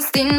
destino.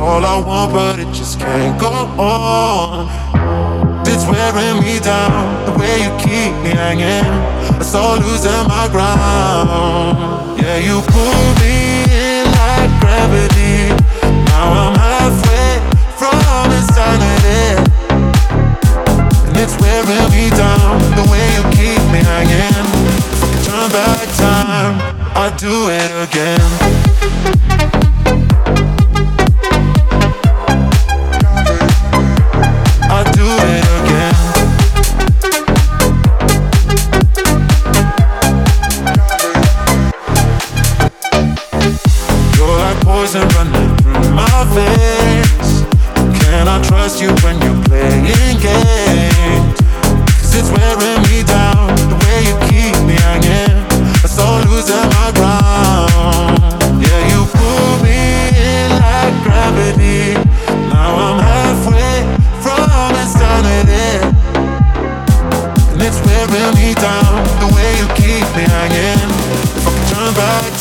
All I want, but it just can't go on. It's wearing me down, the way you keep me hanging. I saw losing my ground. Yeah, you pull me in like gravity. Now I'm halfway from insanity. And it's wearing me down, the way you keep me hanging. If I could turn back time, I'd do it again.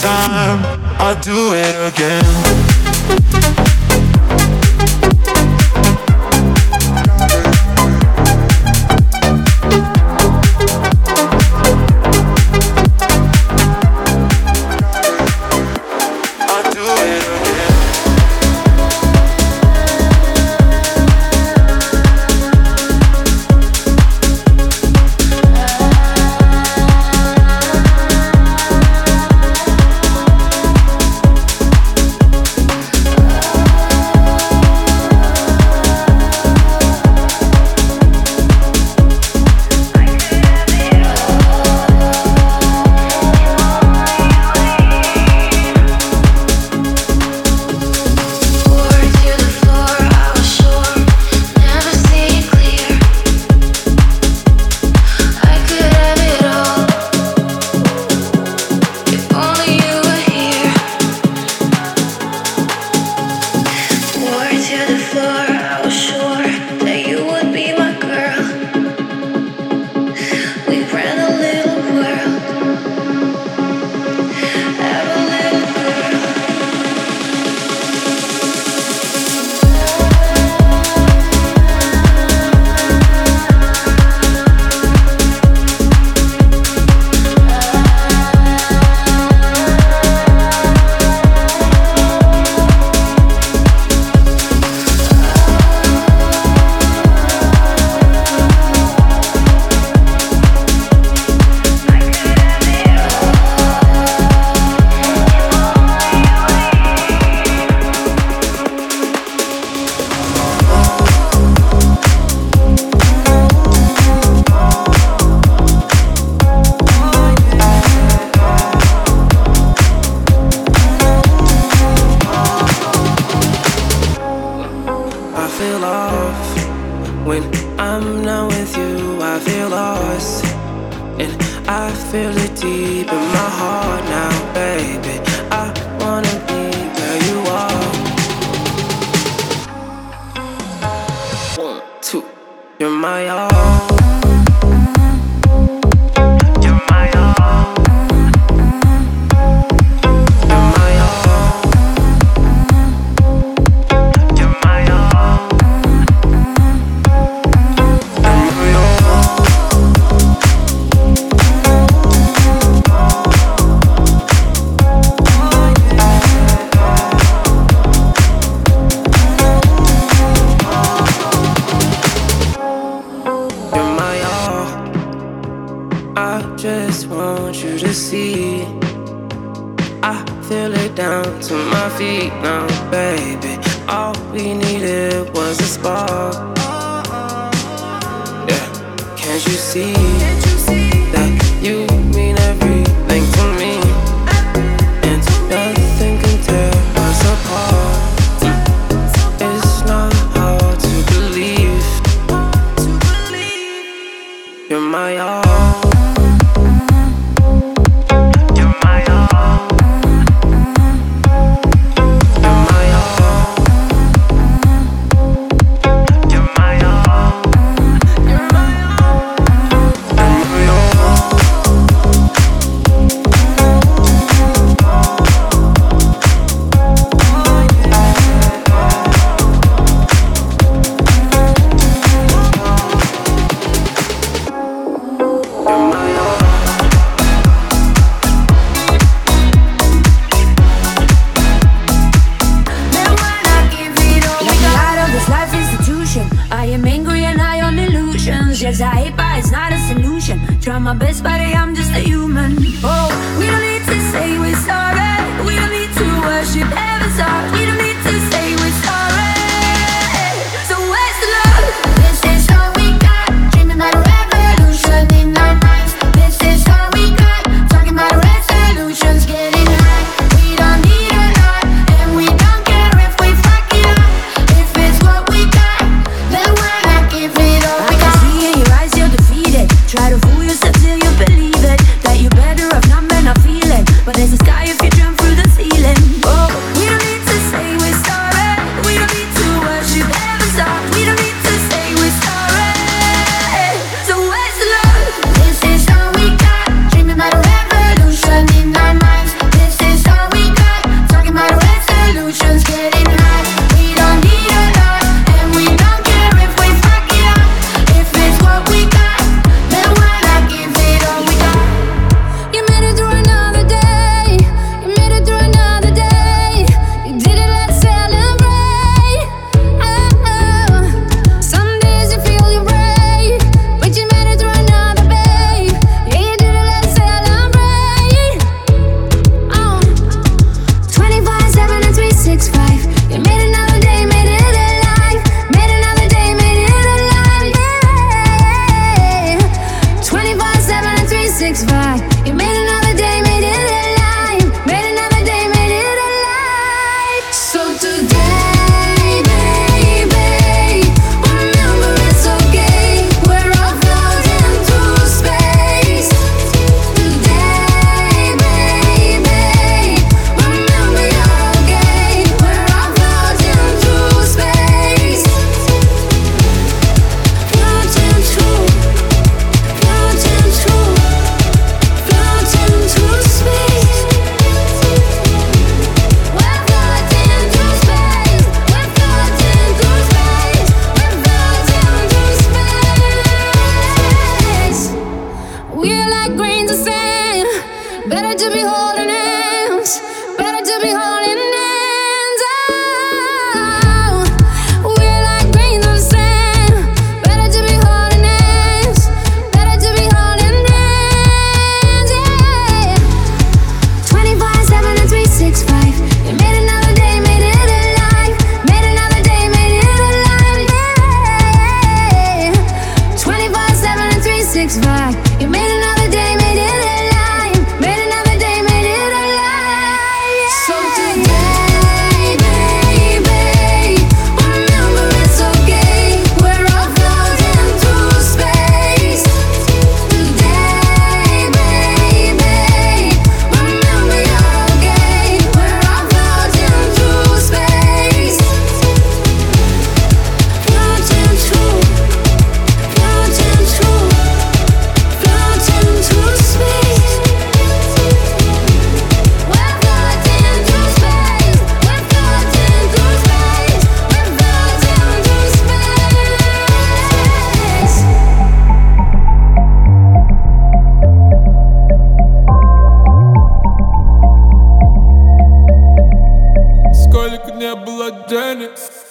Time, I'd do it again. I feel it deep in my heart now, baby. I wanna be where you are. One, two, you're my all. Feet now, baby. All we needed was a spark. Yeah, can't you see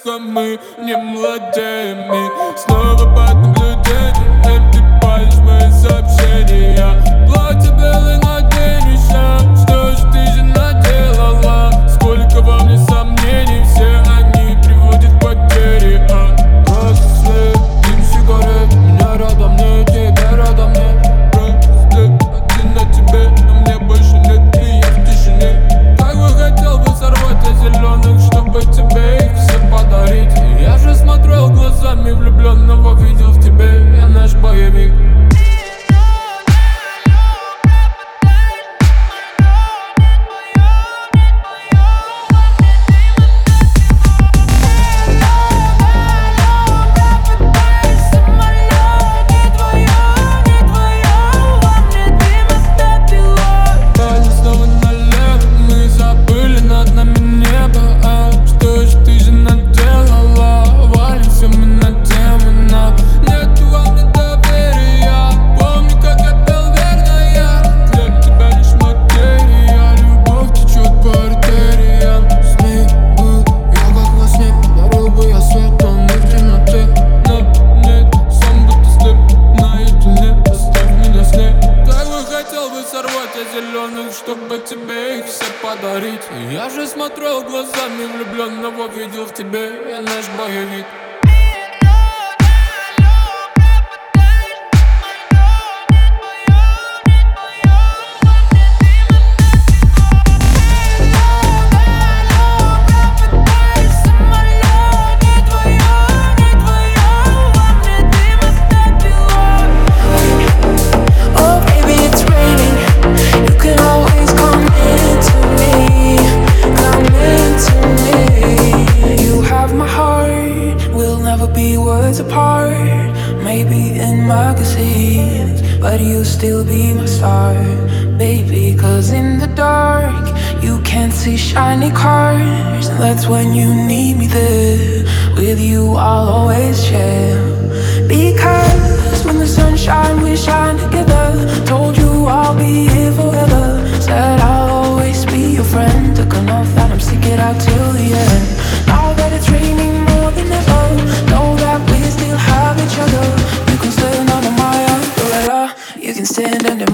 что мы не младеем снова под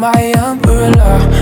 my umbrella